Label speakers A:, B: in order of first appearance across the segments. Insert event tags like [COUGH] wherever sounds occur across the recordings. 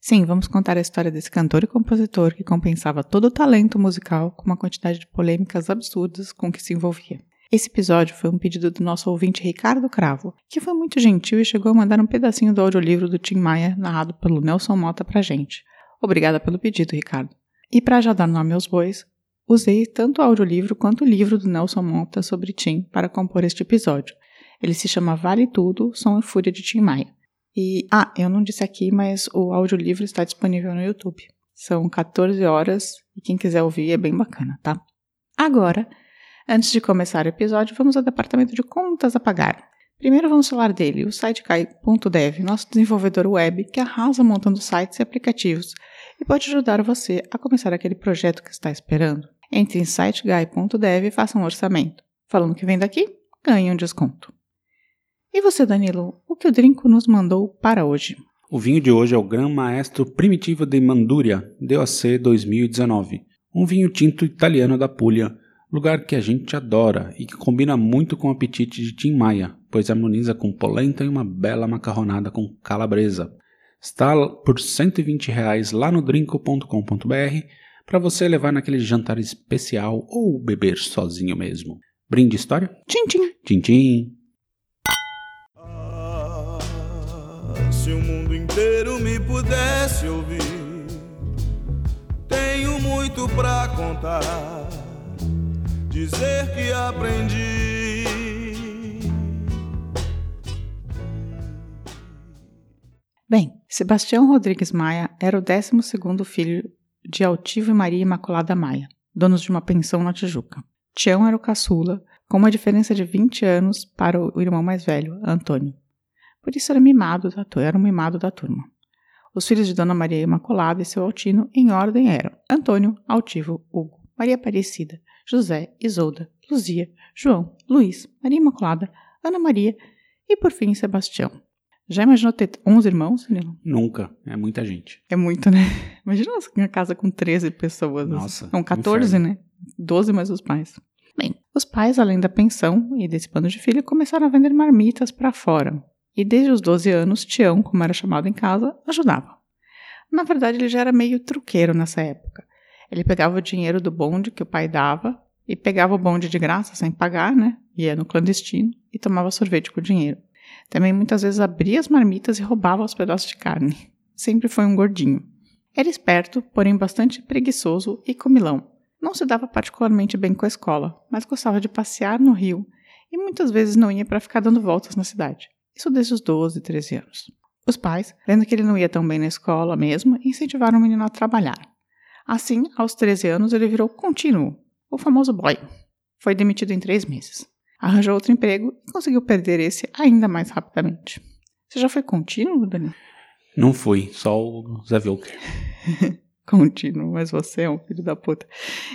A: Sim, vamos contar a história desse cantor e compositor que compensava todo o talento musical com uma quantidade de polêmicas absurdas com que se envolvia. Esse episódio foi um pedido do nosso ouvinte Ricardo Cravo, que foi muito gentil e chegou a mandar um pedacinho do audiolivro do Tim Maia, narrado pelo Nelson Mota pra gente. Obrigada pelo pedido, Ricardo. E para já dar nome aos bois, usei tanto o audiolivro quanto o livro do Nelson Mota sobre Tim para compor este episódio. Ele se chama Vale Tudo, Som e Fúria de Tim Maia. E, ah, eu não disse aqui, mas o audiolivro está disponível no YouTube. São 14 horas e quem quiser ouvir é bem bacana, tá? Agora, antes de começar o episódio, vamos ao departamento de contas a pagar. Primeiro vamos falar dele, o SiteGuy.dev, nosso desenvolvedor web que arrasa montando sites e aplicativos e pode ajudar você a começar aquele projeto que está esperando. Entre em siteguy.dev e faça um orçamento. Falando que vem daqui, ganhe um desconto. E você, Danilo, o que o Drinco nos mandou para hoje?
B: O vinho de hoje é o Gran Maestro Primitivo de Manduria, DOC 2019. Um vinho tinto italiano da Puglia, lugar que a gente adora e que combina muito com o apetite de Tim Maia, pois harmoniza com polenta e uma bela macarronada com calabresa. Está por 120 reais lá no drinco.com.br para você levar naquele jantar especial ou beber sozinho mesmo. Brinde história?
A: Tchim, tchim.
B: Tchim, tchim.
C: Se o mundo inteiro me pudesse ouvir. Tenho muito pra contar, dizer que aprendi.
A: Bem, Sebastião Rodrigues Maia era o 12 filho de Altivo e Maria Imaculada Maia, donos de uma pensão na Tijuca. Tião era o caçula, com uma diferença de 20 anos para o irmão mais velho, Antônio. Por isso era mimado da, era um mimado da turma. Os filhos de Dona Maria Imaculada e seu Altino, em ordem, eram Antônio, Altivo, Hugo, Maria Aparecida, José, Isolda, Luzia, João, Luiz, Maria Imaculada, Ana Maria e, por fim, Sebastião. Já imaginou ter 11 irmãos, Nilo?
B: Nunca. É muita gente.
A: É muito, né? [LAUGHS] Imagina uma casa com 13 pessoas.
B: Nossa.
A: Não, 14,
B: inferno.
A: né? 12 mais os pais. Bem, os pais, além da pensão e desse bando de filho, começaram a vender marmitas para fora, e desde os 12 anos, Tião, como era chamado em casa, ajudava. Na verdade, ele já era meio truqueiro nessa época. Ele pegava o dinheiro do bonde que o pai dava e pegava o bonde de graça sem pagar, né? Ia no clandestino e tomava sorvete com o dinheiro. Também muitas vezes abria as marmitas e roubava os pedaços de carne. Sempre foi um gordinho. Era esperto, porém bastante preguiçoso e comilão. Não se dava particularmente bem com a escola, mas gostava de passear no rio e muitas vezes não ia para ficar dando voltas na cidade. Isso desde os 12, 13 anos. Os pais, vendo que ele não ia tão bem na escola mesmo, incentivaram o menino a trabalhar. Assim, aos 13 anos, ele virou contínuo, o famoso boy. Foi demitido em três meses. Arranjou outro emprego e conseguiu perder esse ainda mais rapidamente. Você já foi contínuo, Dani?
B: Não fui, só o Zé Wilker. [LAUGHS]
A: contínuo, mas você é um filho da puta.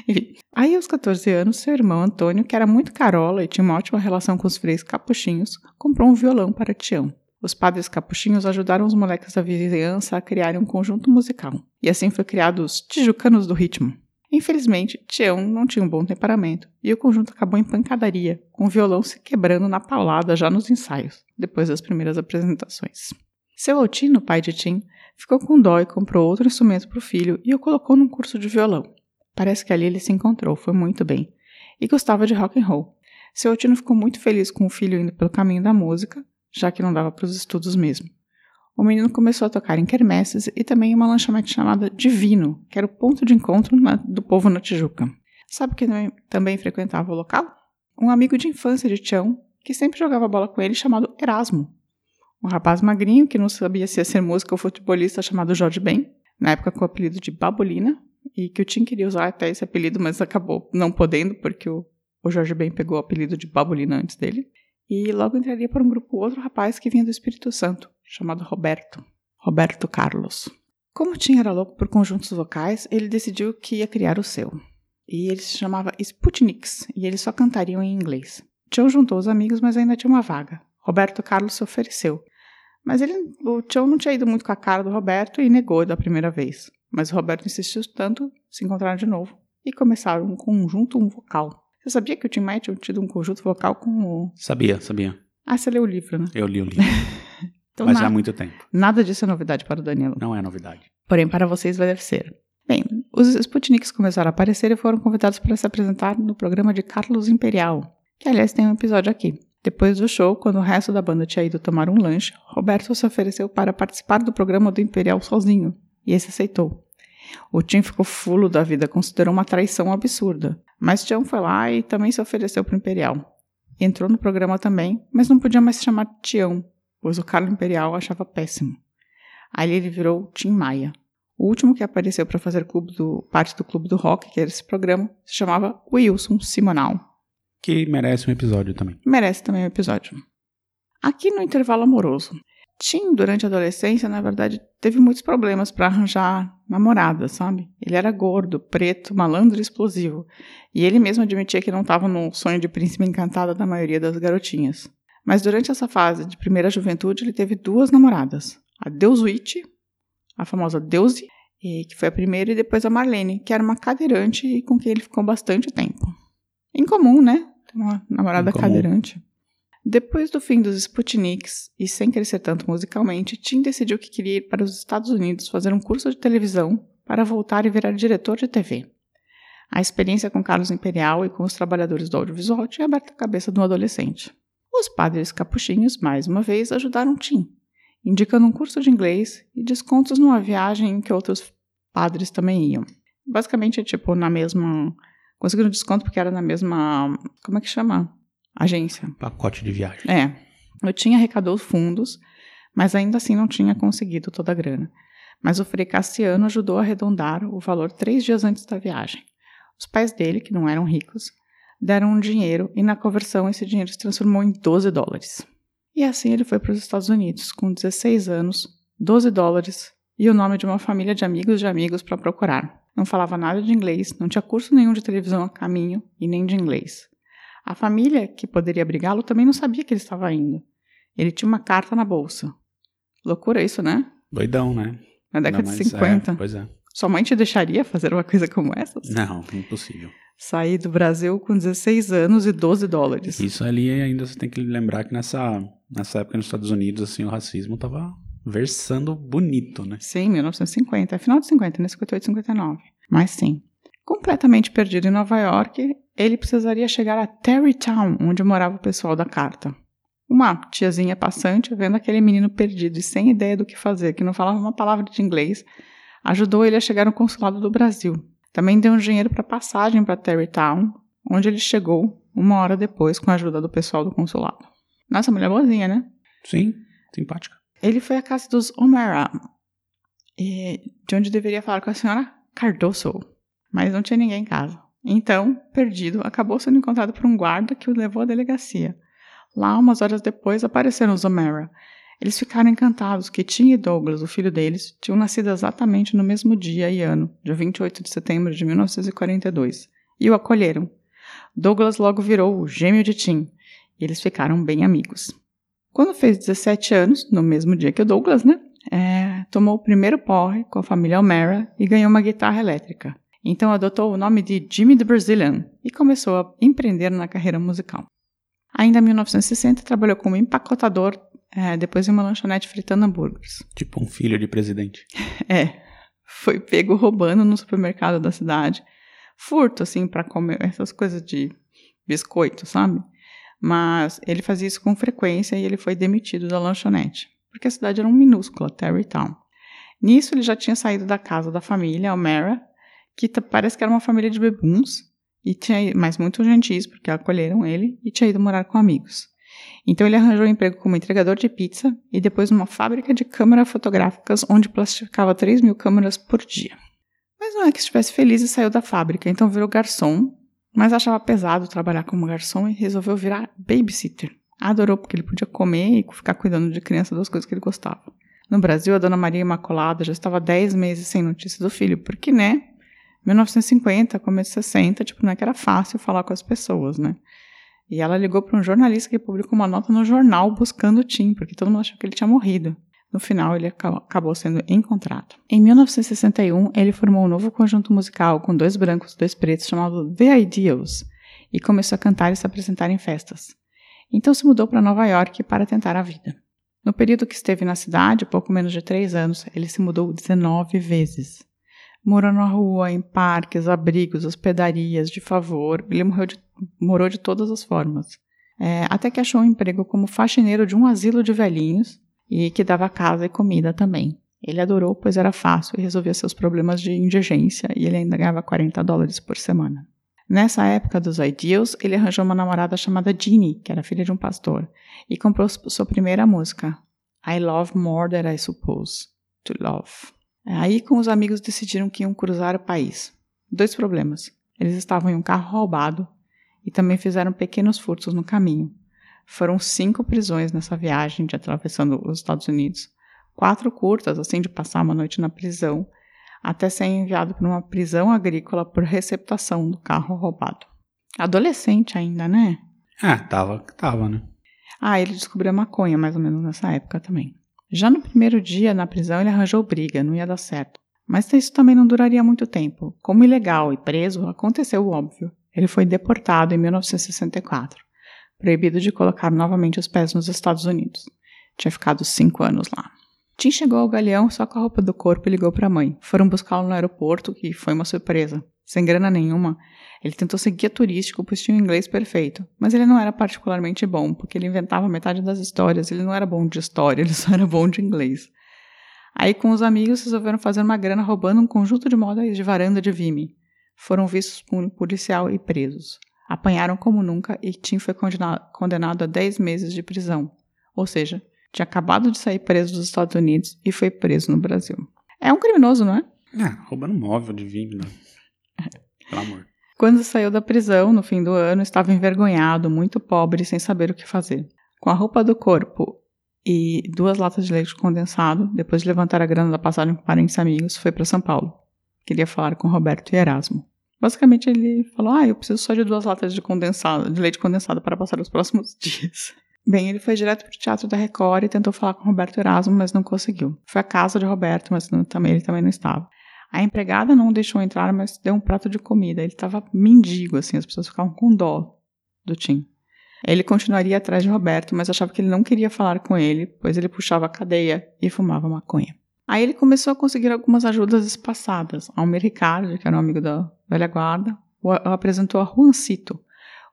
A: Enfim, aí aos 14 anos, seu irmão Antônio, que era muito carola e tinha uma ótima relação com os freios capuchinhos, comprou um violão para Tião. Os padres capuchinhos ajudaram os moleques da vizinhança a criarem um conjunto musical, e assim foi criado os Tijucanos do Ritmo. Infelizmente, Tião não tinha um bom temperamento, e o conjunto acabou em pancadaria, com o violão se quebrando na paulada já nos ensaios, depois das primeiras apresentações. Seu Altino, pai de Tim, ficou com dó e comprou outro instrumento para o filho e o colocou num curso de violão. Parece que ali ele se encontrou, foi muito bem. E gostava de rock and roll. Seu Altino ficou muito feliz com o filho indo pelo caminho da música, já que não dava para os estudos mesmo. O menino começou a tocar em quermesses e também em uma lanchonete chamada Divino, que era o ponto de encontro na, do povo na Tijuca. Sabe quem também frequentava o local? Um amigo de infância de Tião, que sempre jogava bola com ele, chamado Erasmo. Um rapaz magrinho que não sabia se ia ser músico ou futebolista chamado Jorge Ben, na época com o apelido de Babulina, e que o Tim queria usar até esse apelido, mas acabou não podendo, porque o, o Jorge Ben pegou o apelido de Babulina antes dele. E logo entraria para um grupo outro rapaz que vinha do Espírito Santo, chamado Roberto. Roberto Carlos. Como o Tim era louco por conjuntos vocais, ele decidiu que ia criar o seu. E ele se chamava Sputniks, e eles só cantariam em inglês. Tião juntou os amigos, mas ainda tinha uma vaga. Roberto Carlos se ofereceu. Mas ele, o Tião não tinha ido muito com a cara do Roberto e negou da primeira vez. Mas o Roberto insistiu tanto, se encontraram de novo e começaram um conjunto um vocal. Você sabia que o Tim Maia tinha tido um conjunto vocal com o...
B: Sabia, sabia.
A: Ah, você leu o livro, né?
B: Eu li o livro. [LAUGHS]
A: Então,
B: mas
A: na-
B: há muito tempo.
A: nada disso é novidade para o Danilo.
B: Não é novidade.
A: Porém, para vocês vai ser. Bem, os Sputniks começaram a aparecer e foram convidados para se apresentar no programa de Carlos Imperial, que aliás tem um episódio aqui. Depois do show, quando o resto da banda tinha ido tomar um lanche, Roberto se ofereceu para participar do programa do Imperial sozinho, e esse aceitou. O Tim ficou fulo da vida, considerou uma traição absurda. Mas Tião foi lá e também se ofereceu para o Imperial. Entrou no programa também, mas não podia mais se chamar Tião, pois o Carlos Imperial achava péssimo. Aí ele virou Tim Maia. O último que apareceu para fazer do- parte do Clube do Rock, que era esse programa, se chamava Wilson Simonal.
B: Que merece um episódio também.
A: Merece também um episódio. Aqui no intervalo amoroso. Tim, durante a adolescência, na verdade, teve muitos problemas para arranjar namorada, sabe? Ele era gordo, preto, malandro e explosivo. E ele mesmo admitia que não estava no sonho de príncipe encantado da maioria das garotinhas. Mas durante essa fase de primeira juventude, ele teve duas namoradas. A Deuswitch, a famosa Deusi, que foi a primeira, e depois a Marlene, que era uma cadeirante e com quem ele ficou bastante tempo. Incomum, né? Uma namorada
B: Incomum.
A: cadeirante. Depois do fim dos Sputniks, e sem crescer tanto musicalmente, Tim decidiu que queria ir para os Estados Unidos fazer um curso de televisão para voltar e virar diretor de TV. A experiência com Carlos Imperial e com os trabalhadores do audiovisual tinha aberto a cabeça do adolescente. Os padres capuchinhos, mais uma vez, ajudaram Tim, indicando um curso de inglês e descontos numa viagem em que outros padres também iam. Basicamente, tipo, na mesma. Conseguiram desconto porque era na mesma. Como é que chama? Agência.
B: Pacote de viagem.
A: É. Eu tinha arrecadou os fundos, mas ainda assim não tinha conseguido toda a grana. Mas o Frei Cassiano ajudou a arredondar o valor três dias antes da viagem. Os pais dele, que não eram ricos, deram um dinheiro e na conversão esse dinheiro se transformou em 12 dólares. E assim ele foi para os Estados Unidos, com 16 anos, 12 dólares e o nome de uma família de amigos de amigos para procurar. Não falava nada de inglês, não tinha curso nenhum de televisão a caminho e nem de inglês. A família que poderia abrigá-lo também não sabia que ele estava indo. Ele tinha uma carta na bolsa. Loucura isso, né?
B: Doidão, né?
A: Na década
B: Ainda
A: de
B: mais-
A: 50.
B: É, pois é.
A: Sua mãe te deixaria fazer uma coisa como essa?
B: Não, impossível.
A: Sair do Brasil com 16 anos e 12 dólares.
B: Isso ali ainda você tem que lembrar que nessa, nessa época nos Estados Unidos, assim, o racismo tava versando bonito, né?
A: Sim, 1950. É final de 50, né? 58, 59. Mas sim. Completamente perdido em Nova York, ele precisaria chegar a Terrytown, onde morava o pessoal da carta. Uma tiazinha passante, vendo aquele menino perdido e sem ideia do que fazer, que não falava uma palavra de inglês, ajudou ele a chegar no consulado do Brasil. Também deu um dinheiro para passagem para Terrytown, onde ele chegou uma hora depois com a ajuda do pessoal do consulado. Nossa, mulher boazinha, né?
B: Sim, simpática.
A: Ele foi à casa dos O'Mara, de onde deveria falar com a senhora Cardoso, mas não tinha ninguém em casa. Então, perdido, acabou sendo encontrado por um guarda que o levou à delegacia. Lá, umas horas depois, apareceram os O'Mara. Eles ficaram encantados que Tim e Douglas, o filho deles, tinham nascido exatamente no mesmo dia e ano, dia 28 de setembro de 1942, e o acolheram. Douglas logo virou o gêmeo de Tim, e eles ficaram bem amigos. Quando fez 17 anos, no mesmo dia que o Douglas, né? é, tomou o primeiro porre com a família O'Mara e ganhou uma guitarra elétrica. Então adotou o nome de Jimmy the Brazilian e começou a empreender na carreira musical. Ainda em 1960, trabalhou como empacotador, é, depois em uma lanchonete fritando hambúrgueres.
B: Tipo um filho de presidente. [LAUGHS]
A: É, foi pego roubando no supermercado da cidade. Furto, assim, para comer essas coisas de biscoito, sabe? Mas ele fazia isso com frequência e ele foi demitido da lanchonete, porque a cidade era um minúscula, Terrytown. Nisso ele já tinha saído da casa da família O'Mara, que parece que era uma família de bebuns, e tinha, mas muito gentis, porque acolheram ele, e tinha ido morar com amigos. Então ele arranjou um emprego como entregador de pizza e depois numa fábrica de câmeras fotográficas onde plastificava 3 mil câmeras por dia. Mas não é que estivesse feliz e saiu da fábrica, então virou garçom, mas achava pesado trabalhar como garçom e resolveu virar babysitter. Adorou porque ele podia comer e ficar cuidando de criança das coisas que ele gostava. No Brasil, a dona Maria Imaculada já estava 10 meses sem notícia do filho, porque, né? 1950, começo de 60, tipo, não é que era fácil falar com as pessoas, né? E ela ligou para um jornalista que publicou uma nota no jornal buscando o Tim, porque todo mundo achou que ele tinha morrido. No final, ele acabou sendo encontrado. Em 1961, ele formou um novo conjunto musical com dois brancos e dois pretos chamado The Ideals e começou a cantar e se apresentar em festas. Então se mudou para Nova York para tentar a vida. No período que esteve na cidade, pouco menos de três anos, ele se mudou 19 vezes. Morou na rua, em parques, abrigos, hospedarias, de favor. Ele de, morou de todas as formas. É, até que achou um emprego como faxineiro de um asilo de velhinhos e que dava casa e comida também. Ele adorou, pois era fácil e resolvia seus problemas de indigência e ele ainda ganhava 40 dólares por semana. Nessa época dos Ideals, ele arranjou uma namorada chamada Jeannie, que era filha de um pastor, e comprou sua primeira música, I Love More Than I Suppose to Love. Aí, com os amigos, decidiram que iam cruzar o país. Dois problemas. Eles estavam em um carro roubado e também fizeram pequenos furtos no caminho. Foram cinco prisões nessa viagem de atravessando os Estados Unidos. Quatro curtas, assim, de passar uma noite na prisão, até ser enviado para uma prisão agrícola por receptação do carro roubado. Adolescente ainda, né?
B: Ah, tava, tava, né?
A: Ah, ele descobriu a maconha mais ou menos nessa época também. Já no primeiro dia na prisão, ele arranjou briga, não ia dar certo. Mas isso também não duraria muito tempo. Como ilegal e preso, aconteceu o óbvio. Ele foi deportado em 1964 proibido de colocar novamente os pés nos Estados Unidos. Tinha ficado cinco anos lá. Tim chegou ao galeão só com a roupa do corpo e ligou para a mãe. Foram buscá-lo no aeroporto, que foi uma surpresa. Sem grana nenhuma, ele tentou ser guia turístico, pois tinha inglês perfeito. Mas ele não era particularmente bom, porque ele inventava metade das histórias. Ele não era bom de história, [LAUGHS] ele só era bom de inglês. Aí, com os amigos, resolveram fazer uma grana roubando um conjunto de modas de varanda de Vime. Foram vistos por um policial e presos. Apanharam como nunca e Tim foi condenado a 10 meses de prisão. Ou seja, tinha acabado de sair preso dos Estados Unidos e foi preso no Brasil. É um criminoso, não é?
B: É, roubando móvel de vinho, né? [LAUGHS] Pelo amor.
A: Quando saiu da prisão, no fim do ano, estava envergonhado, muito pobre sem saber o que fazer. Com a roupa do corpo e duas latas de leite condensado, depois de levantar a grana da passagem com parentes e amigos, foi para São Paulo. Queria falar com Roberto e Erasmo. Basicamente, ele falou: Ah, eu preciso só de duas latas de condensado, de leite condensado para passar os próximos [LAUGHS] dias. Bem, ele foi direto para o Teatro da Record e tentou falar com Roberto Erasmo, mas não conseguiu. Foi à casa de Roberto, mas não, também, ele também não estava. A empregada não deixou entrar, mas deu um prato de comida. Ele estava mendigo, assim, as pessoas ficavam com dó do Tim. Ele continuaria atrás de Roberto, mas achava que ele não queria falar com ele, pois ele puxava a cadeia e fumava maconha. Aí ele começou a conseguir algumas ajudas espaçadas. Almir Ricardo, que era um amigo da velha guarda, o apresentou a Juancito,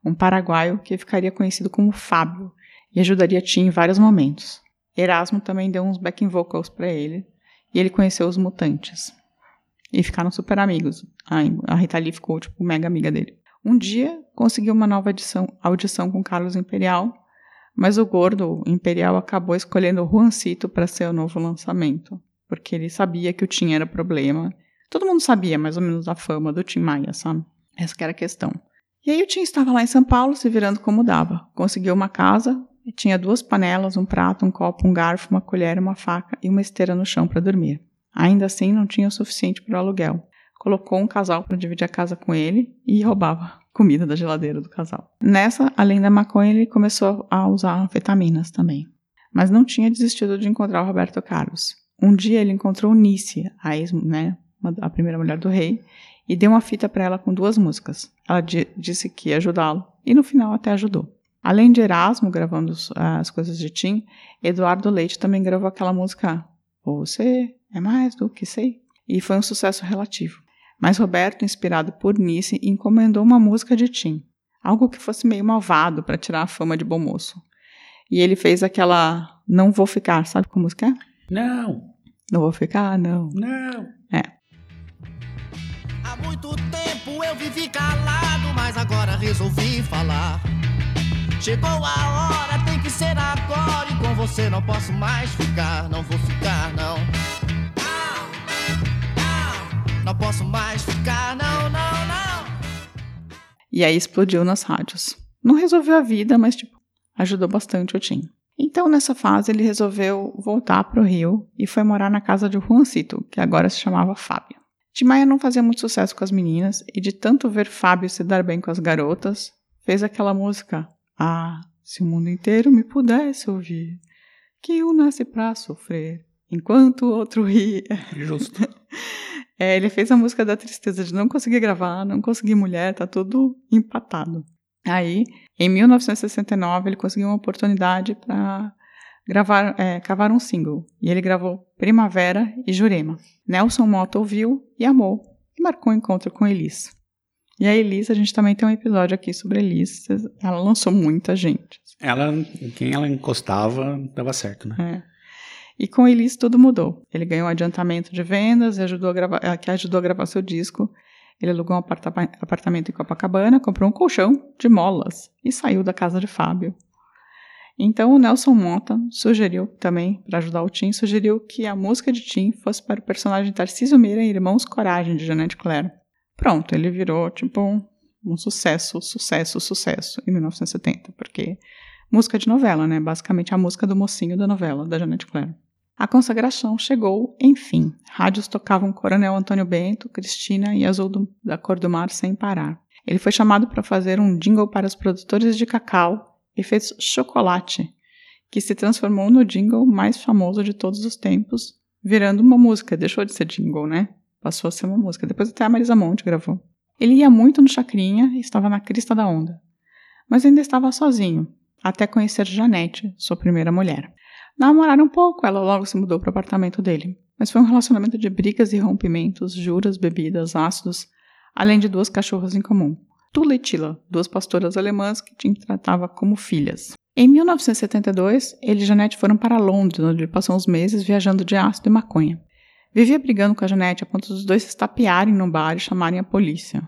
A: um paraguaio que ficaria conhecido como Fábio e ajudaria Tim em vários momentos. Erasmo também deu uns backing vocals para ele e ele conheceu os mutantes. E ficaram super amigos. A Rita Lee ficou, tipo, mega amiga dele. Um dia, conseguiu uma nova edição, audição com Carlos Imperial, mas o gordo Imperial acabou escolhendo Juancito para ser o novo lançamento porque ele sabia que o Tim era problema. Todo mundo sabia mais ou menos a fama do Tim Maia, sabe? Essa era a questão. E aí o Tim estava lá em São Paulo se virando como dava. Conseguiu uma casa e tinha duas panelas, um prato, um copo, um garfo, uma colher, uma faca e uma esteira no chão para dormir. Ainda assim, não tinha o suficiente para o aluguel. Colocou um casal para dividir a casa com ele e roubava comida da geladeira do casal. Nessa, além da maconha, ele começou a usar anfetaminas também. Mas não tinha desistido de encontrar o Roberto Carlos. Um dia ele encontrou Nice, a, ex, né, a primeira mulher do rei, e deu uma fita para ela com duas músicas. Ela disse que ia ajudá-lo, e no final até ajudou. Além de Erasmo gravando as coisas de Tim, Eduardo Leite também gravou aquela música Você é mais do que sei, e foi um sucesso relativo. Mas Roberto, inspirado por Nice, encomendou uma música de Tim, algo que fosse meio malvado para tirar a fama de bom moço. E ele fez aquela Não Vou Ficar, sabe como música é?
B: Não.
A: Não vou ficar, não.
B: Não.
A: É.
C: Há muito tempo eu vivi calado, mas agora resolvi falar. Chegou a hora, tem que ser agora. E com você não posso mais ficar, não vou ficar, não. Não, não posso mais ficar, não, não, não.
A: E aí explodiu nas rádios. Não resolveu a vida, mas, tipo, ajudou bastante o Tim. Então, nessa fase, ele resolveu voltar para o Rio e foi morar na casa de Juancito, que agora se chamava Fábio. Tim Maia não fazia muito sucesso com as meninas e, de tanto ver Fábio se dar bem com as garotas, fez aquela música Ah, se o mundo inteiro me pudesse ouvir, que um nasce pra sofrer, enquanto o outro ri.
B: Justo. [LAUGHS]
A: É, ele fez a música da tristeza de não conseguir gravar, não conseguir mulher, tá tudo empatado. Aí, em 1969, ele conseguiu uma oportunidade para gravar, é, cavar um single. E ele gravou Primavera e Jurema. Nelson Mota ouviu e amou, e marcou um encontro com Elis. E a Elis, a gente também tem um episódio aqui sobre Elis. Ela lançou muita gente.
B: Ela, quem ela encostava, dava certo, né?
A: É. E com Elis tudo mudou. Ele ganhou um adiantamento de vendas, ajudou a gravar, que ajudou a gravar seu disco. Ele alugou um apartamento em Copacabana, comprou um colchão de molas e saiu da casa de Fábio. Então o Nelson Mota sugeriu também, para ajudar o Tim, sugeriu que a música de Tim fosse para o personagem Tarcísio Meira em Irmãos Coragem, de Janete Claire. Pronto, ele virou tipo um, um sucesso, sucesso, sucesso em 1970, porque música de novela, né? Basicamente a música do mocinho da novela, da Janete Claire. A consagração chegou, enfim. Rádios tocavam Coronel Antônio Bento, Cristina e Azul do, da Cor do Mar sem parar. Ele foi chamado para fazer um jingle para os produtores de cacau e fez Chocolate, que se transformou no jingle mais famoso de todos os tempos, virando uma música. Deixou de ser jingle, né? Passou a ser uma música. Depois até a Marisa Monte gravou. Ele ia muito no Chacrinha e estava na crista da onda. Mas ainda estava sozinho, até conhecer Janete, sua primeira mulher. Namoraram um pouco, ela logo se mudou para o apartamento dele. Mas foi um relacionamento de brigas e rompimentos, juras, bebidas, ácidos, além de duas cachorras em comum. Tula e Tila, duas pastoras alemãs que Tim tratava como filhas. Em 1972, ele e Janete foram para Londres, onde passou uns meses viajando de ácido e maconha. Vivia brigando com a Janete a ponto dos dois se estapearem no bar e chamarem a polícia.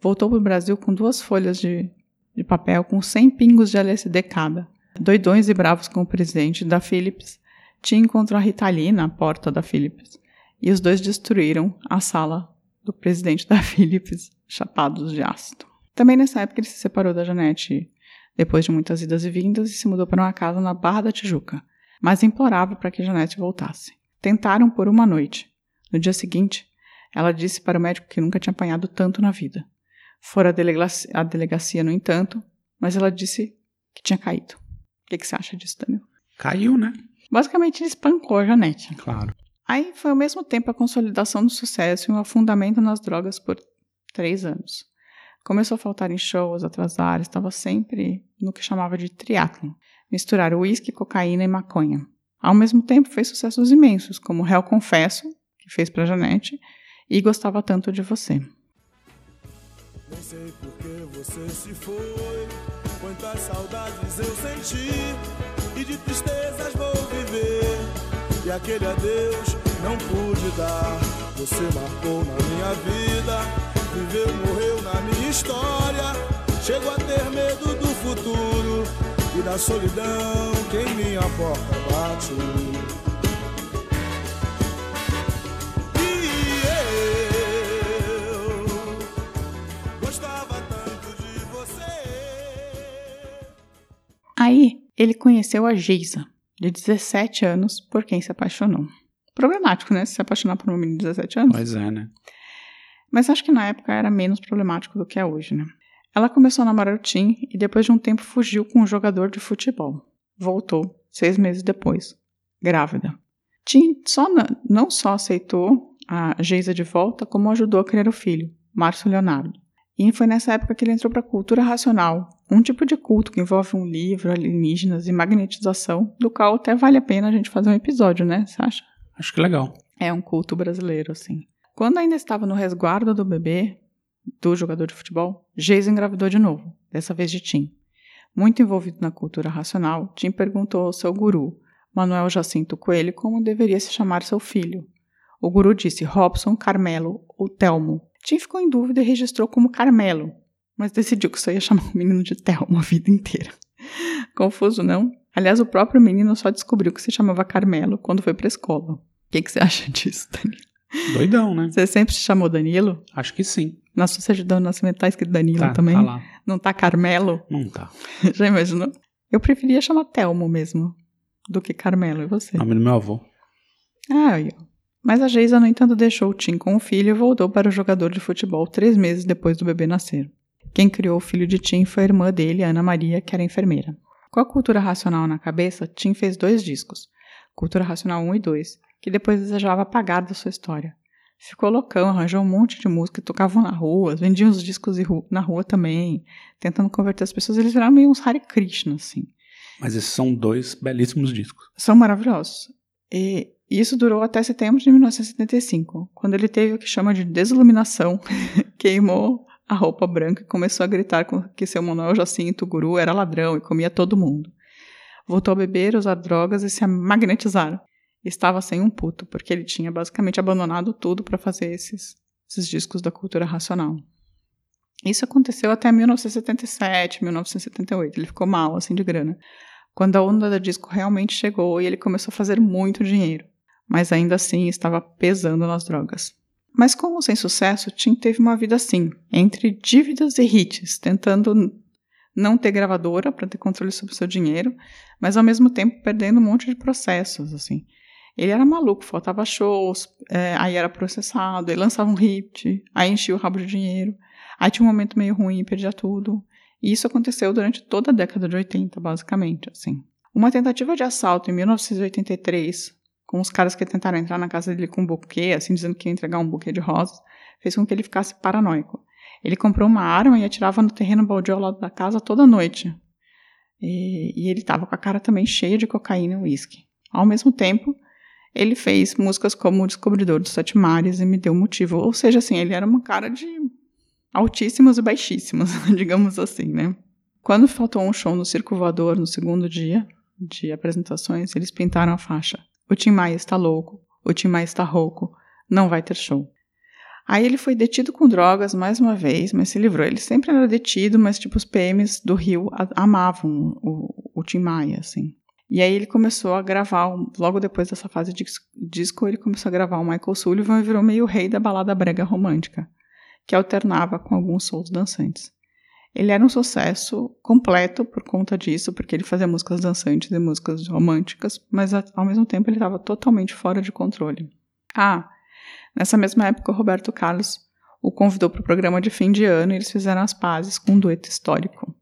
A: Voltou para o Brasil com duas folhas de, de papel com 100 pingos de LSD cada. Doidões e bravos com o presidente da Philips, Tim encontrou a Rita Lee na porta da Philips e os dois destruíram a sala do presidente da Philips, chapados de ácido. Também nessa época ele se separou da Janete depois de muitas idas e vindas e se mudou para uma casa na Barra da Tijuca, mas implorava para que Janete voltasse. Tentaram por uma noite. No dia seguinte, ela disse para o médico que nunca tinha apanhado tanto na vida. Fora a delegacia, a delegacia no entanto, mas ela disse que tinha caído que, que você acha disso, Danilo?
B: Caiu, né?
A: Basicamente, ele espancou a Janete.
B: Claro.
A: Aí foi ao mesmo tempo a consolidação do sucesso e um afundamento nas drogas por três anos. Começou a faltar em shows, atrasar, estava sempre no que chamava de triatlon, misturar uísque, cocaína e maconha. Ao mesmo tempo fez sucessos imensos, como Réu Confesso, que fez para Janete, e Gostava Tanto de Você. Nem sei por que você se foi Quantas saudades eu senti e de tristezas vou viver. E aquele adeus não pude dar. Você marcou na minha vida, viveu, morreu na minha história. Chego a ter medo do futuro e da solidão que em minha porta bate. Aí ele conheceu a Geisa, de 17 anos, por quem se apaixonou. Problemático, né? Se apaixonar por uma menina de 17 anos.
B: Pois é, né?
A: Mas acho que na época era menos problemático do que é hoje, né? Ela começou a namorar o Tim e depois de um tempo fugiu com um jogador de futebol. Voltou, seis meses depois, grávida. Tim só não só aceitou a Geisa de volta, como ajudou a criar o filho, Márcio Leonardo. E foi nessa época que ele entrou para a cultura racional, um tipo de culto que envolve um livro, alienígenas e magnetização, do qual até vale a pena a gente fazer um episódio, né, você acha?
B: Acho que legal.
A: É um culto brasileiro, assim. Quando ainda estava no resguardo do bebê, do jogador de futebol, Geis engravidou de novo, dessa vez de Tim. Muito envolvido na cultura racional, Tim perguntou ao seu guru, Manuel Jacinto Coelho, como deveria se chamar seu filho. O guru disse Robson, Carmelo ou Telmo, Tim ficou em dúvida e registrou como Carmelo, mas decidiu que só ia chamar o menino de Thelma a vida inteira. [LAUGHS] Confuso, não? Aliás, o próprio menino só descobriu que se chamava Carmelo quando foi pra escola. O que, que você acha disso, Danilo?
B: Doidão, né?
A: Você sempre se chamou Danilo?
B: Acho que sim.
A: Na sua certidão de nascimento tá escrito Danilo
B: tá,
A: também?
B: Tá lá.
A: Não tá Carmelo?
B: Não tá. [LAUGHS]
A: Já imaginou? Eu preferia chamar Telmo mesmo, do que Carmelo, e você?
B: Nome do meu avô.
A: Ah, ó. Mas a Geisa, no entanto, deixou o Tim com o filho e voltou para o jogador de futebol três meses depois do bebê nascer. Quem criou o filho de Tim foi a irmã dele, Ana Maria, que era enfermeira. Com a cultura racional na cabeça, Tim fez dois discos, Cultura Racional 1 e 2, que depois desejava apagar da sua história. Ficou loucão, arranjou um monte de música, tocavam na rua, vendiam os discos na rua também, tentando converter as pessoas. Eles viraram meio uns Hare Krishna, assim.
B: Mas esses são dois belíssimos discos.
A: São maravilhosos. E isso durou até setembro de 1975, quando ele teve o que chama de desiluminação, [LAUGHS] queimou a roupa branca e começou a gritar que seu Manuel Jacinto, guru, era ladrão e comia todo mundo. Voltou a beber, usar drogas e se magnetizar. Estava sem um puto, porque ele tinha basicamente abandonado tudo para fazer esses, esses discos da cultura racional. Isso aconteceu até 1977, 1978. Ele ficou mal, assim, de grana. Quando a onda da disco realmente chegou e ele começou a fazer muito dinheiro. Mas ainda assim estava pesando nas drogas. Mas como sem sucesso, Tim teve uma vida assim, entre dívidas e hits, tentando não ter gravadora para ter controle sobre o seu dinheiro, mas ao mesmo tempo perdendo um monte de processos, assim. Ele era maluco, faltava shows, é, aí era processado, ele lançava um hit, aí enchia o rabo de dinheiro, aí tinha um momento meio ruim, perdia tudo. E isso aconteceu durante toda a década de 80, basicamente, assim. Uma tentativa de assalto em 1983 com os caras que tentaram entrar na casa dele com um buquê, assim, dizendo que ia entregar um buquê de rosas, fez com que ele ficasse paranoico. Ele comprou uma arma e atirava no terreno baldio ao lado da casa toda noite. E, e ele estava com a cara também cheia de cocaína e uísque. Ao mesmo tempo, ele fez músicas como O Descobridor dos Sete Mares e Me Deu Motivo. Ou seja, assim, ele era uma cara de altíssimos e baixíssimos, [LAUGHS] digamos assim, né? Quando faltou um show no Circo Voador no segundo dia de apresentações, eles pintaram a faixa o Tim Maia está louco. O Tim Maia está rouco. Não vai ter show. Aí ele foi detido com drogas mais uma vez, mas se livrou. Ele sempre era detido, mas tipo os PMs do Rio amavam o, o Tim Maia, assim. E aí ele começou a gravar, logo depois dessa fase de disco, ele começou a gravar o Michael Sullivan e virou meio rei da balada brega romântica, que alternava com alguns solos dançantes. Ele era um sucesso completo por conta disso, porque ele fazia músicas dançantes e músicas românticas, mas ao mesmo tempo ele estava totalmente fora de controle. Ah, nessa mesma época o Roberto Carlos o convidou para o programa de fim de ano e eles fizeram as pazes com um dueto histórico.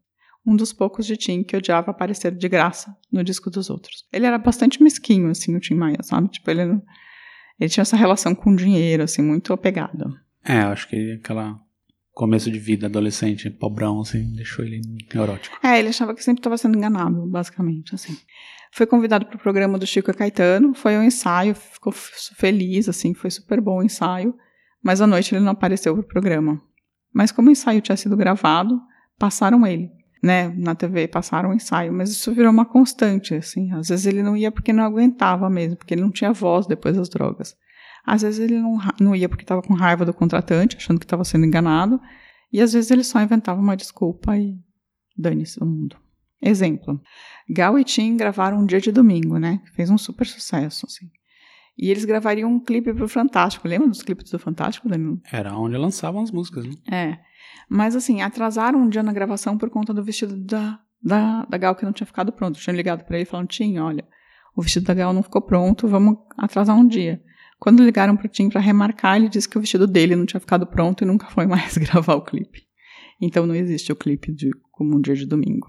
A: Um dos poucos de Tim que odiava aparecer de graça no disco dos outros. Ele era bastante mesquinho, assim, o Tim Maia, sabe? Tipo, ele, ele tinha essa relação com o dinheiro, assim, muito apegada.
B: É, acho que aquela começo de vida, adolescente, pobrão, assim, deixou ele neurótico.
A: É, ele achava que sempre estava sendo enganado, basicamente, assim. Foi convidado para o programa do Chico Caetano, foi um ensaio, ficou feliz, assim, foi super bom o ensaio, mas à noite ele não apareceu para o programa. Mas como o ensaio tinha sido gravado, passaram ele, né, na TV, passaram o ensaio, mas isso virou uma constante, assim, às vezes ele não ia porque não aguentava mesmo, porque ele não tinha voz depois das drogas. Às vezes ele não, não ia porque estava com raiva do contratante, achando que estava sendo enganado, e às vezes ele só inventava uma desculpa e dane-se o mundo. Exemplo: Gal e Tim gravaram um dia de domingo, né? Fez um super sucesso, assim. E eles gravariam um clipe pro Fantástico. Lembra dos clipes do Fantástico, Danilo?
B: Era onde lançavam as músicas, né?
A: É. Mas, assim, atrasaram um dia na gravação por conta do vestido da, da, da Gal que não tinha ficado pronto. Tinha ligado para ele falando: Tim, olha, o vestido da Gal não ficou pronto, vamos atrasar um dia. Quando ligaram pro Tim para remarcar, ele disse que o vestido dele não tinha ficado pronto e nunca foi mais [LAUGHS] gravar o clipe. Então não existe o clipe de como um dia de domingo.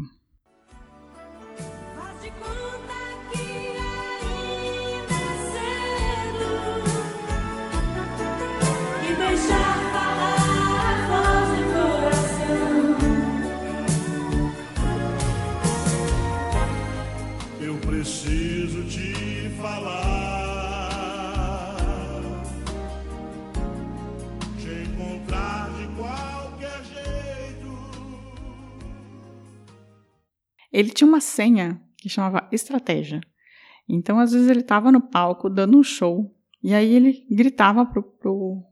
A: Ele tinha uma senha que chamava estratégia. Então, às vezes, ele estava no palco dando um show e aí ele gritava para pro,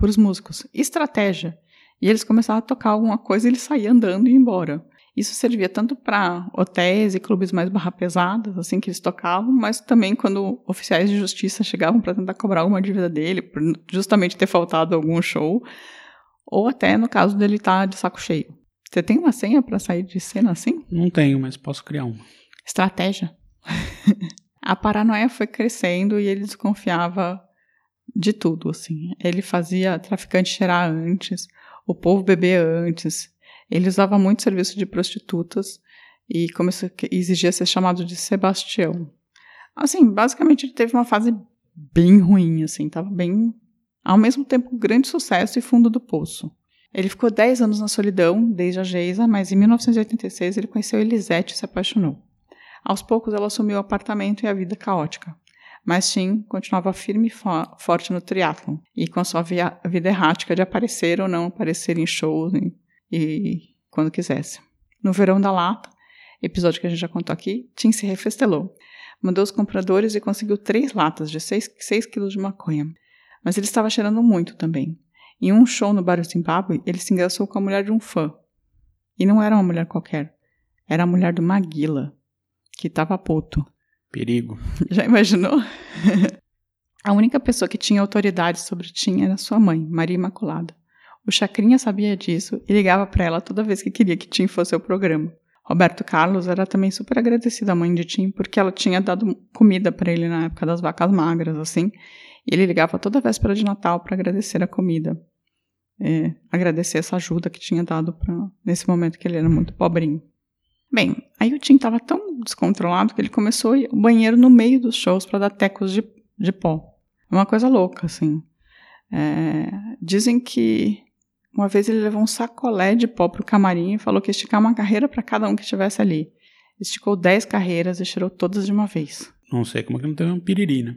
A: os músicos: estratégia. E eles começavam a tocar alguma coisa e ele saía andando e ia embora. Isso servia tanto para hotéis e clubes mais barra pesadas, assim, que eles tocavam, mas também quando oficiais de justiça chegavam para tentar cobrar alguma dívida dele, por justamente ter faltado algum show, ou até no caso dele estar tá de saco cheio. Você tem uma senha pra sair de cena assim?
B: Não tenho, mas posso criar uma.
A: Estratégia. [LAUGHS] a paranoia foi crescendo e ele desconfiava de tudo, assim. Ele fazia traficante cheirar antes, o povo beber antes. Ele usava muito serviço de prostitutas e começou a exigia ser chamado de Sebastião. Assim, basicamente ele teve uma fase bem ruim, assim, tava bem ao mesmo tempo grande sucesso e fundo do poço. Ele ficou 10 anos na solidão, desde a Geisa, mas em 1986 ele conheceu Elisete e se apaixonou. Aos poucos ela assumiu o apartamento e a vida caótica. Mas Tim continuava firme e fo forte no triatlon e com a sua vida errática de aparecer ou não aparecer em shows e, quando quisesse. No verão da lata, episódio que a gente já contou aqui, Tim se refestelou. Mandou os compradores e conseguiu três latas de 6 quilos de maconha. Mas ele estava cheirando muito também. Em um show no Bar Zimbábue, ele se engraçou com a mulher de um fã. E não era uma mulher qualquer. Era a mulher do Maguila, que estava puto.
B: Perigo. [LAUGHS]
A: Já imaginou? [LAUGHS] a única pessoa que tinha autoridade sobre Tim era sua mãe, Maria Imaculada. O Chacrinha sabia disso e ligava para ela toda vez que queria que Tim fosse ao programa. Roberto Carlos era também super agradecido à mãe de Tim porque ela tinha dado comida para ele na época das vacas magras, assim, e ele ligava toda véspera de Natal para agradecer a comida. É, agradecer essa ajuda que tinha dado pra, nesse momento que ele era muito pobrinho. Bem, aí o Tim estava tão descontrolado que ele começou ao banheiro no meio dos shows para dar tecos de, de pó. Uma coisa louca, assim. É, dizem que uma vez ele levou um sacolé de pó pro camarim e falou que ia esticar uma carreira para cada um que estivesse ali. Esticou 10 carreiras e tirou todas de uma vez.
B: Não sei como é que não teve um piriri, né?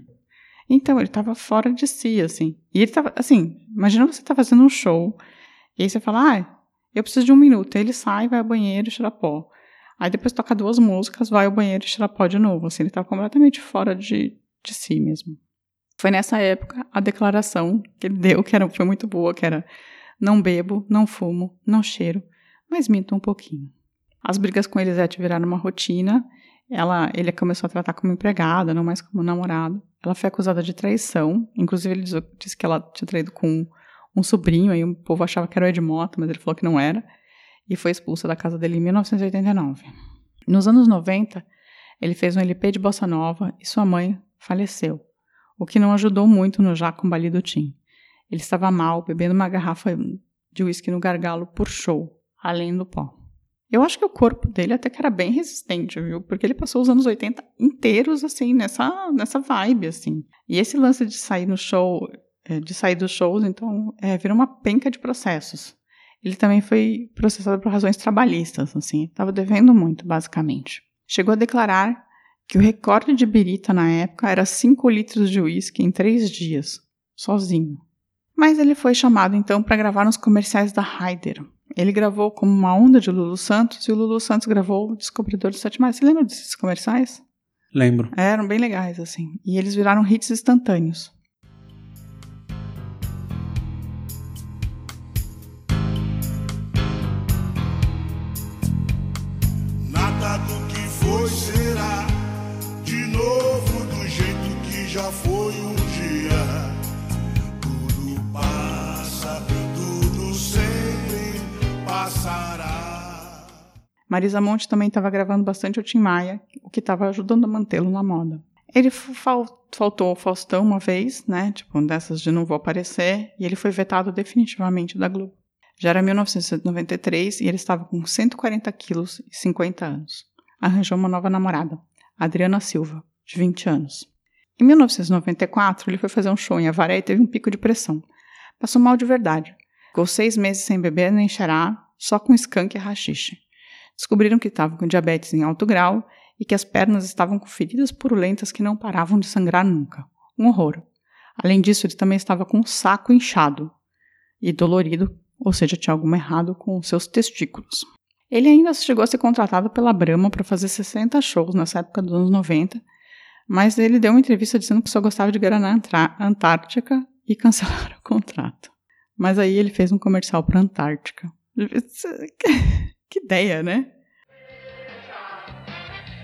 A: Então, ele tava fora de si, assim. E ele tava, assim, imagina você tá fazendo um show, e aí você fala, ah, eu preciso de um minuto. Aí ele sai, vai ao banheiro e tira pó. Aí depois toca duas músicas, vai ao banheiro e tira pó de novo. Assim, ele tava completamente fora de, de si mesmo. Foi nessa época a declaração que ele deu, que era, foi muito boa, que era não bebo, não fumo, não cheiro, mas minto um pouquinho. As brigas com Elisete viraram uma rotina. Ela, ele começou a tratar como empregada, não mais como namorado. Ela foi acusada de traição. Inclusive, ele disse que ela tinha traído com um sobrinho, aí o povo achava que era o Ed Mota, mas ele falou que não era. E foi expulsa da casa dele em 1989. Nos anos 90, ele fez um LP de bossa nova e sua mãe faleceu, o que não ajudou muito no já combalido Tim. Ele estava mal, bebendo uma garrafa de uísque no gargalo por show, além do pó. Eu acho que o corpo dele até que era bem resistente, viu? Porque ele passou os anos 80 inteiros, assim, nessa, nessa vibe, assim. E esse lance de sair no show, é, de sair dos shows, então, é, virou uma penca de processos. Ele também foi processado por razões trabalhistas, assim. Estava devendo muito, basicamente. Chegou a declarar que o recorde de birita na época era 5 litros de uísque em 3 dias, sozinho. Mas ele foi chamado, então, para gravar nos comerciais da Ryder, ele gravou como uma onda de Lulu Santos e o Lulu Santos gravou o Descobridor dos Sete Mares. Você lembra desses comerciais?
B: Lembro.
A: É, eram bem legais, assim. E eles viraram hits instantâneos.
D: Nada do que foi será de novo do jeito que já foi um
A: Marisa Monte também estava gravando bastante o Tim Maia, o que estava ajudando a mantê-lo na moda. Ele fal faltou ao Faustão uma vez, né? Tipo, dessas de não vou aparecer, e ele foi vetado definitivamente da Globo. Já era 1993 e ele estava com 140 quilos e 50 anos. Arranjou uma nova namorada, Adriana Silva, de 20 anos. Em 1994, ele foi fazer um show em Avaré e teve um pico de pressão. Passou mal de verdade. Ficou seis meses sem beber nem cheirar, só com skunk e rachixe. Descobriram que estava com diabetes em alto grau e que as pernas estavam com feridas purulentas que não paravam de sangrar nunca. Um horror. Além disso, ele também estava com o saco inchado e dolorido, ou seja, tinha algo errado com seus testículos. Ele ainda chegou a ser contratado pela Brahma para fazer 60 shows nessa época dos anos 90, mas ele deu uma entrevista dizendo que só gostava de guiar na Antártica e cancelaram [LAUGHS] o contrato. Mas aí ele fez um comercial para Antártica. Que ideia, né?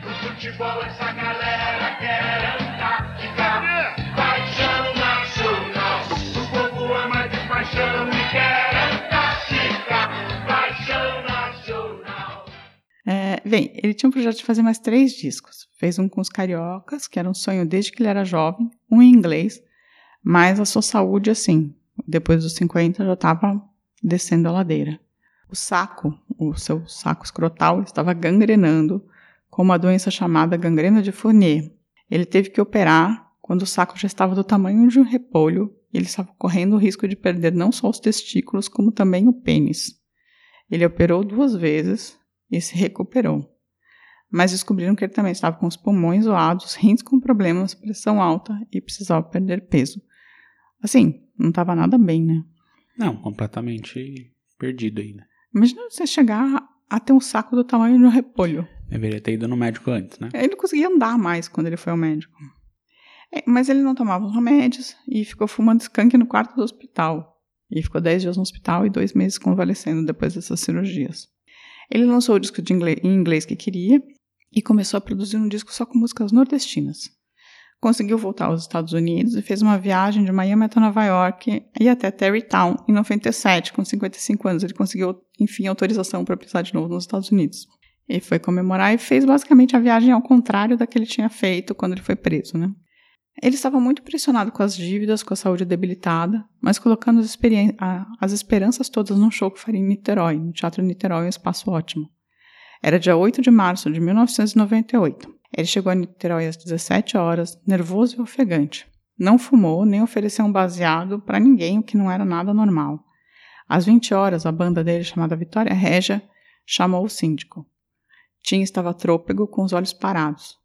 D: No futebol essa galera quer Antártica. Paixão nacional. O povo ama de paixão e quer Antártica. Paixão nacional.
A: bem, ele tinha um projeto de fazer mais três discos. Fez um com os cariocas, que era um sonho desde que ele era jovem, um em inglês, mas a sua saúde, assim, depois dos 50 já estava descendo a ladeira. O saco, o seu saco escrotal, estava gangrenando com uma doença chamada gangrena de Fournier. Ele teve que operar quando o saco já estava do tamanho de um repolho e ele estava correndo o risco de perder não só os testículos, como também o pênis. Ele operou duas vezes e se recuperou. Mas descobriram que ele também estava com os pulmões zoados, rins com problemas, pressão alta e precisava perder peso. Assim, não estava nada bem, né?
B: Não, completamente perdido né?
A: Imagina você chegar a ter um saco do tamanho de um repolho.
B: Deveria ter ido no médico antes, né?
A: Ele não conseguia andar mais quando ele foi ao médico. É, mas ele não tomava os remédios e ficou fumando skunk no quarto do hospital. E ficou 10 dias no hospital e dois meses convalescendo depois dessas cirurgias. Ele lançou o disco de inglês, em inglês que queria e começou a produzir um disco só com músicas nordestinas. Conseguiu voltar aos Estados Unidos e fez uma viagem de Miami até Nova York e até Terrytown em 97, com 55 anos. Ele conseguiu, enfim, autorização para pisar de novo nos Estados Unidos. Ele foi comemorar e fez basicamente a viagem ao contrário da que ele tinha feito quando ele foi preso, né? Ele estava muito pressionado com as dívidas, com a saúde debilitada, mas colocando as, as esperanças todas num show que faria em Niterói, no Teatro Niterói, um espaço ótimo. Era dia 8 de março de 1998. Ele chegou a Niterói às 17 horas, nervoso e ofegante. Não fumou nem ofereceu um baseado para ninguém, o que não era nada normal. Às 20 horas, a banda dele, chamada Vitória Régia, chamou o síndico. Tim estava trôpego, com os olhos parados.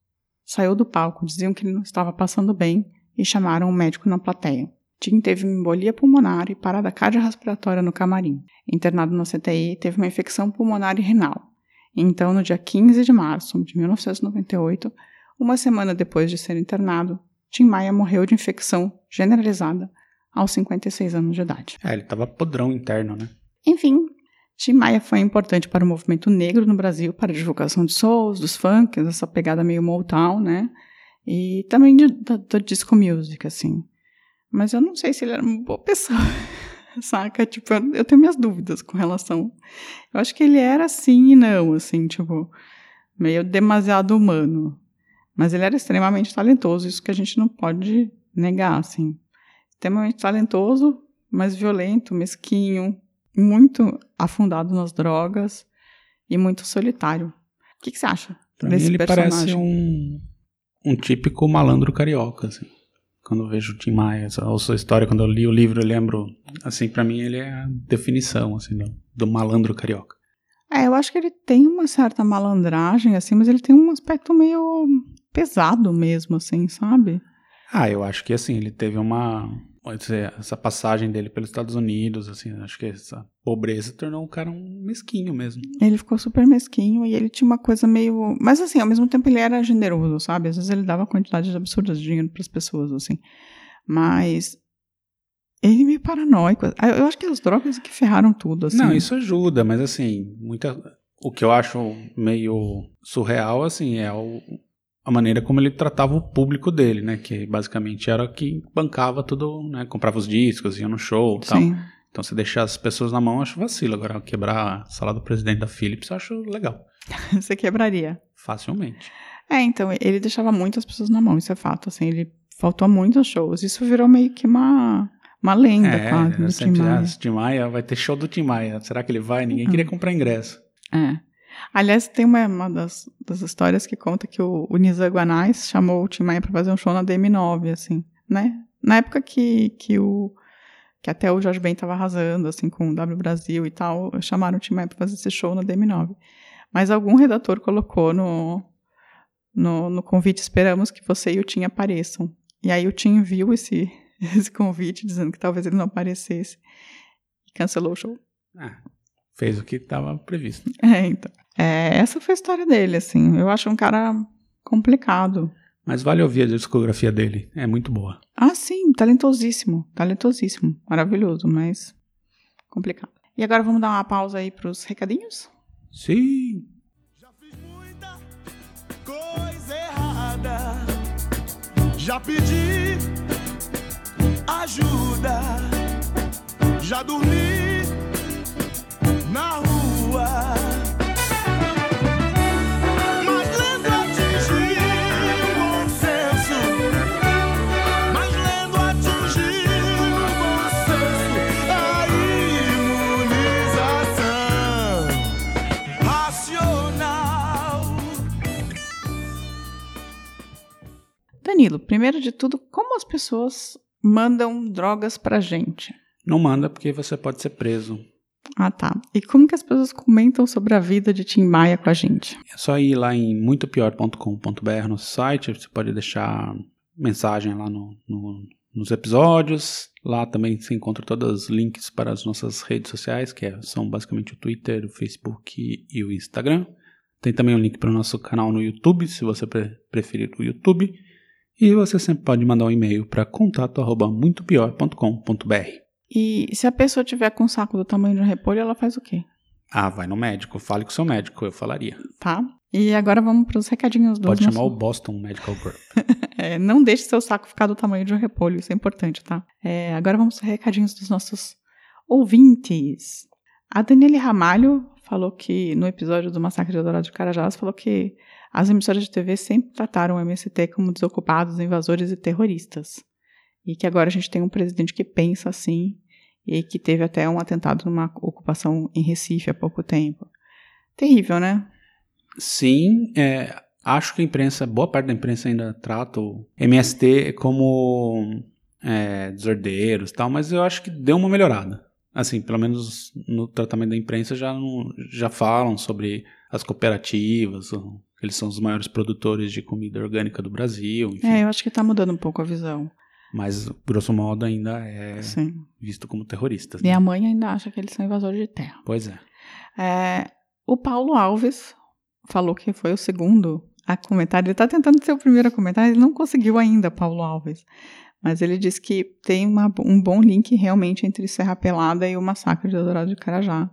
A: Saiu do palco, diziam que ele não estava passando bem e chamaram um médico na plateia. Tim teve uma embolia pulmonar e parada cardiorrespiratória no camarim. Internado na CTI, teve uma infecção pulmonar e renal. Então, no dia 15 de março de 1998, uma semana depois de ser internado, Tim Maia morreu de infecção generalizada aos 56 anos de idade.
B: É, ele estava podrão interno, né?
A: Enfim, Tim Maia foi importante para o movimento negro no Brasil, para a divulgação de souls, dos funks, essa pegada meio Motown, né? E também de, da, da disco music, assim. Mas eu não sei se ele era uma boa pessoa, [LAUGHS] [LAUGHS] saca? Tipo, eu, tenho minhas dúvidas com relação. Eu acho que ele era sim e não, assim, tipo, meio demasiado humano. Mas ele era extremamente talentoso, isso que a gente não pode negar, assim. Extremamente talentoso, mas violento, mesquinho, muito afundado nas drogas e muito solitário. O que, que você acha
B: Pra
A: desse
B: mim ele
A: personagem?
B: parece um, um típico malandro carioca, assim. Quando eu vejo o Tim Maia, a sua história, quando eu li o livro, eu lembro, assim, pra mim ele é a definição, assim, do, do malandro carioca.
A: É, eu acho que ele tem uma certa malandragem, assim, mas ele tem um aspecto meio pesado mesmo, assim, sabe?
B: Ah, eu acho que, assim, ele teve uma, essa passagem dele pelos Estados Unidos, assim, acho que essa pobreza tornou o cara um mesquinho mesmo.
A: Ele ficou super mesquinho e ele tinha uma coisa meio. Mas assim, ao mesmo tempo ele era generoso, sabe? Às vezes ele dava quantidades absurdas de dinheiro para as pessoas, assim. Mas. Ele é meio paranoico. Ah, Eu acho que as drogas que ferraram tudo, assim.
B: Não, isso ajuda, mas assim, muita, o que eu acho meio surreal, assim, é o, a maneira como ele tratava o público dele, né? Que basicamente era que bancava tudo, né? Comprava os discos, ia no show e tal. Então, se deixar as pessoas na mão, eu acho vacilo. Agora, quebrar a sala do presidente da Philips, eu acho legal. [LAUGHS]
A: Você quebraria.
B: Facilmente.
A: É, então, ele deixava muitas pessoas na mão, isso é fato. Assim, ele faltou muitos shows. Isso virou meio que uma, uma lenda,
B: É,
A: quase, do Tim Maia.
B: ah, Tim Maia, vai ter show do Tim Maia. Será que ele vai? Ninguém
A: Uhum.
B: queria comprar ingresso.
A: É. Aliás, tem uma, uma das, das histórias que conta que o, o Nizam Guanais chamou o Tim Maia pra fazer um show na DM9, assim, né? Na época que, que o que até o Jorge Ben tava arrasando, assim, com o W Brasil e tal, chamaram o Tim Maia pra fazer esse show na DM9. Mas algum redator colocou no, no, no convite, esperamos que você e o Tim apareçam. E aí o Tim viu esse, [LAUGHS] esse convite, dizendo que talvez ele não aparecesse, e cancelou o show.
B: Ah, fez o que estava previsto.
A: É, então. É, essa foi a história dele, assim. Eu acho um cara complicado.
B: Mas vale ouvir a discografia dele. É muito boa.
A: Ah, sim, talentosíssimo. Talentosíssimo. Maravilhoso, mas complicado. E agora vamos dar uma pausa aí pros recadinhos?
B: Sim.
D: Já fiz muita coisa errada. Já pedi ajuda. Já dormi na rua.
A: Danilo, primeiro de tudo, como as pessoas mandam drogas pra gente?
B: Não manda porque você pode ser preso.
A: Ah, tá. E como que as pessoas comentam sobre a vida de Tim Maia com a gente?
B: É só ir lá em muitopior.com.br no site, você pode deixar mensagem lá no, no- nos episódios. Lá também se encontra todos os links para as nossas redes sociais, que é- são basicamente o Twitter, o Facebook e o Instagram. Tem também um link para o nosso canal no YouTube, se você pre- preferir o YouTube. E você sempre pode mandar um e-mail para contato@muitopior.com.br.
A: E se a pessoa tiver com um saco do tamanho de um repolho, ela faz o quê?
B: Ah, vai no médico, fale com o seu médico, eu falaria.
A: Tá? E agora vamos para os recadinhos dos
B: Pode chamar o
A: nossos-
B: Boston Medical Group. [LAUGHS]
A: É, não deixe seu saco ficar do tamanho de um repolho, isso é importante, tá? É, agora vamos para recadinhos dos nossos ouvintes. A Daniele Ramalho falou que no episódio do Massacre de Eldorado de Carajás falou que as emissoras de TV sempre trataram o MST como desocupados, invasores e terroristas. E que agora a gente tem um presidente que pensa assim e que teve até um atentado numa ocupação em Recife há pouco tempo. Terrível, né?
B: Sim, é, acho que a imprensa, boa parte da imprensa ainda trata o MST como é, desordeiros e tal, mas eu acho que deu uma melhorada. Assim, pelo menos no tratamento da imprensa já, não- já falam sobre as cooperativas, o- eles são os maiores produtores de comida orgânica do Brasil, enfim.
A: É, eu acho que tá mudando um pouco a visão.
B: Mas, grosso modo, ainda é
A: Sim.
B: visto como terroristas.
A: Minha
B: né?
A: mãe ainda acha que eles são invasores de terra.
B: Pois é.
A: É, o Paulo Alves falou que foi o segundo a comentar. Ele está tentando ser o primeiro a comentar, ele não conseguiu ainda, Paulo Alves. Mas ele disse que tem uma- um bom link realmente entre Serra Pelada e o massacre de Eldorado de Carajá.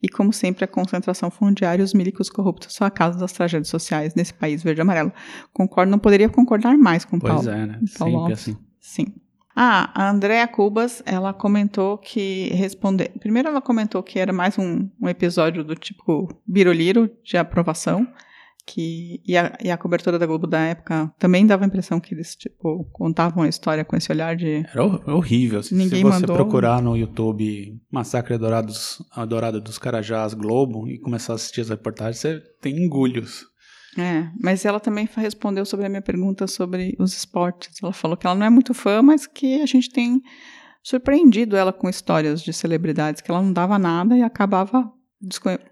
A: E como sempre, a concentração fundiária e os milicos corruptos são a causa das tragédias sociais nesse país verde e amarelo. Concordo, não poderia concordar mais com o
B: Pois
A: Paulo.
B: é, né?
A: Paulo
B: Sempre
A: Alves.
B: assim.
A: Sim. Ah, a Andrea Cubas, ela comentou que responder. Primeiro ela comentou que era mais um, um episódio do tipo Biroliro de aprovação. Que, e, a, e a cobertura da Globo da época também dava a impressão que eles, tipo, contavam a história com esse olhar de.
B: Era hor- horrível. Se,
A: Ninguém
B: se você
A: mandou.
B: procurar no YouTube Massacre Adorados, Adorado dos Carajás Globo e começar a assistir as reportagens, você tem engulhos.
A: É, mas ela também respondeu sobre a minha pergunta sobre os esportes. Ela falou que ela não é muito fã, mas que a gente tem surpreendido ela com histórias de celebridades que ela não dava nada e acabava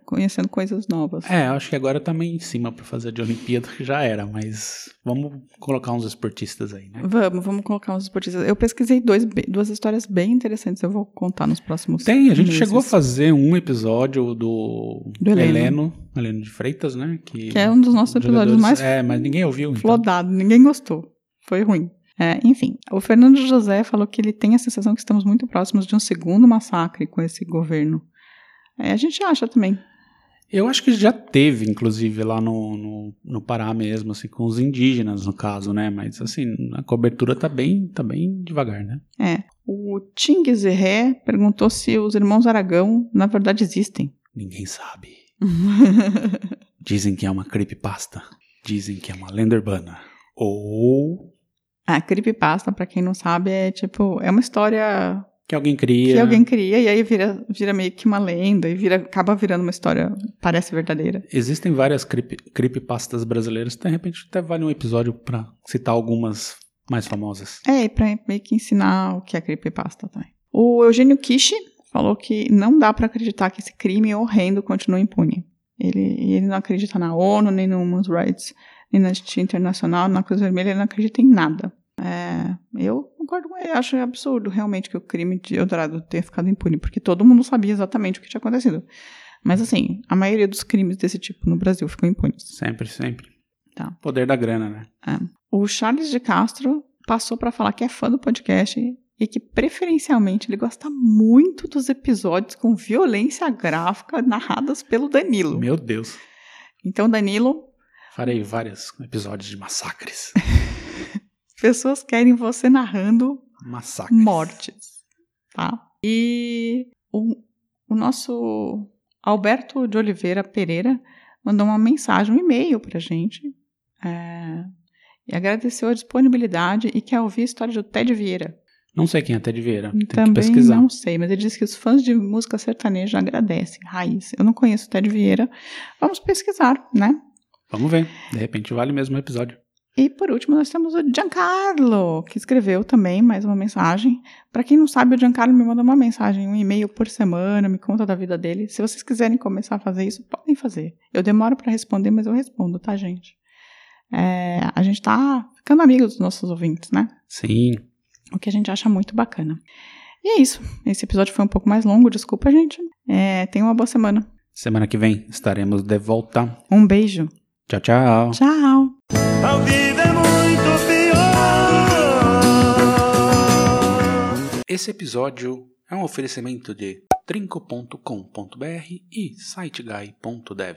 A: conhecendo coisas novas.
B: É, acho que agora tá meio em cima pra fazer de Olimpíada, que já era, mas vamos colocar uns esportistas aí, né?
A: Vamos, vamos colocar uns esportistas. Eu pesquisei dois, duas histórias bem interessantes, eu vou contar nos próximos
B: Tem, a gente
A: meses.
B: chegou a fazer um episódio do,
A: Do Heleno.
B: Heleno, Heleno de Freitas, né? Que,
A: Que é um dos nossos episódios mais
B: É, mas ninguém ouviu, então.
A: flodado, ninguém gostou. Foi ruim. É, enfim, o Fernando José falou que ele tem a sensação que estamos muito próximos de um segundo massacre com esse governo. É, a gente acha também.
B: Eu acho que já teve, inclusive, lá no, no, no Pará mesmo, assim, com os indígenas, no caso, né? Mas, assim, a cobertura tá bem, tá bem devagar, né?
A: É. O Ting Zerré perguntou se os irmãos Aragão, na verdade, existem.
B: Ninguém sabe. [LAUGHS] Dizem que é uma creepypasta. Dizem que é uma lenda urbana. Ou
A: A creepypasta, pra quem não sabe, é tipo, é uma história
B: que alguém cria.
A: que alguém cria e aí vira, vira meio que uma lenda e vira, acaba virando uma história, parece verdadeira.
B: Existem várias creep, creepypastas brasileiras. De repente até vale um episódio pra citar algumas mais famosas.
A: É, e pra meio que ensinar o que é creepypasta também. O Eugênio Kishi falou que não dá pra acreditar que esse crime horrendo continua impune. Ele, ele não acredita na ONU, nem no Human Rights, nem na Justiça Internacional, na Cruz Vermelha, ele não acredita em nada. É, eu concordo com ele, acho absurdo realmente que o crime de Eldorado tenha ficado impune, porque todo mundo sabia exatamente o que tinha acontecido. Mas assim, a maioria dos crimes desse tipo no Brasil ficam impunes.
B: Sempre, sempre.
A: Tá.
B: Poder da grana, né?
A: O Charles de Castro passou para falar que é fã do podcast e que preferencialmente ele gosta muito dos episódios com violência gráfica narradas pelo Danilo.
B: Meu Deus.
A: Então, Danilo,
B: Farei vários episódios de massacres. [LAUGHS]
A: pessoas querem você narrando
B: Massacres.
A: mortes, tá? E o, o nosso Alberto de Oliveira Pereira mandou uma mensagem, um e-mail pra gente. é, e agradeceu a disponibilidade e quer ouvir a história do Ted Vieira.
B: Não sei quem é Ted Vieira. Tem que
A: Também
B: pesquisar.
A: não sei, mas ele disse que os fãs de música sertaneja agradecem. Raiz. Eu não conheço o Ted Vieira. Vamos pesquisar, né?
B: Vamos ver. De repente vale mesmo o episódio.
A: E por último, nós temos o Giancarlo, que escreveu também mais uma mensagem. Para quem não sabe, o Giancarlo me manda uma mensagem, um e-mail por semana, me conta da vida dele. Se vocês quiserem começar a fazer isso, podem fazer. Eu demoro para responder, mas eu respondo, tá, gente? É, a gente tá ficando amigo dos nossos ouvintes, né?
B: Sim.
A: O que a gente acha muito bacana. E é isso. Esse episódio foi um pouco mais longo, desculpa, gente. É, tenha uma boa semana.
B: Semana que vem estaremos de volta.
A: Um beijo.
B: Tchau, tchau.
A: Tchau.
D: A vida é muito pior.
B: Esse episódio é um oferecimento de trinco.com.br e siteguy.dev.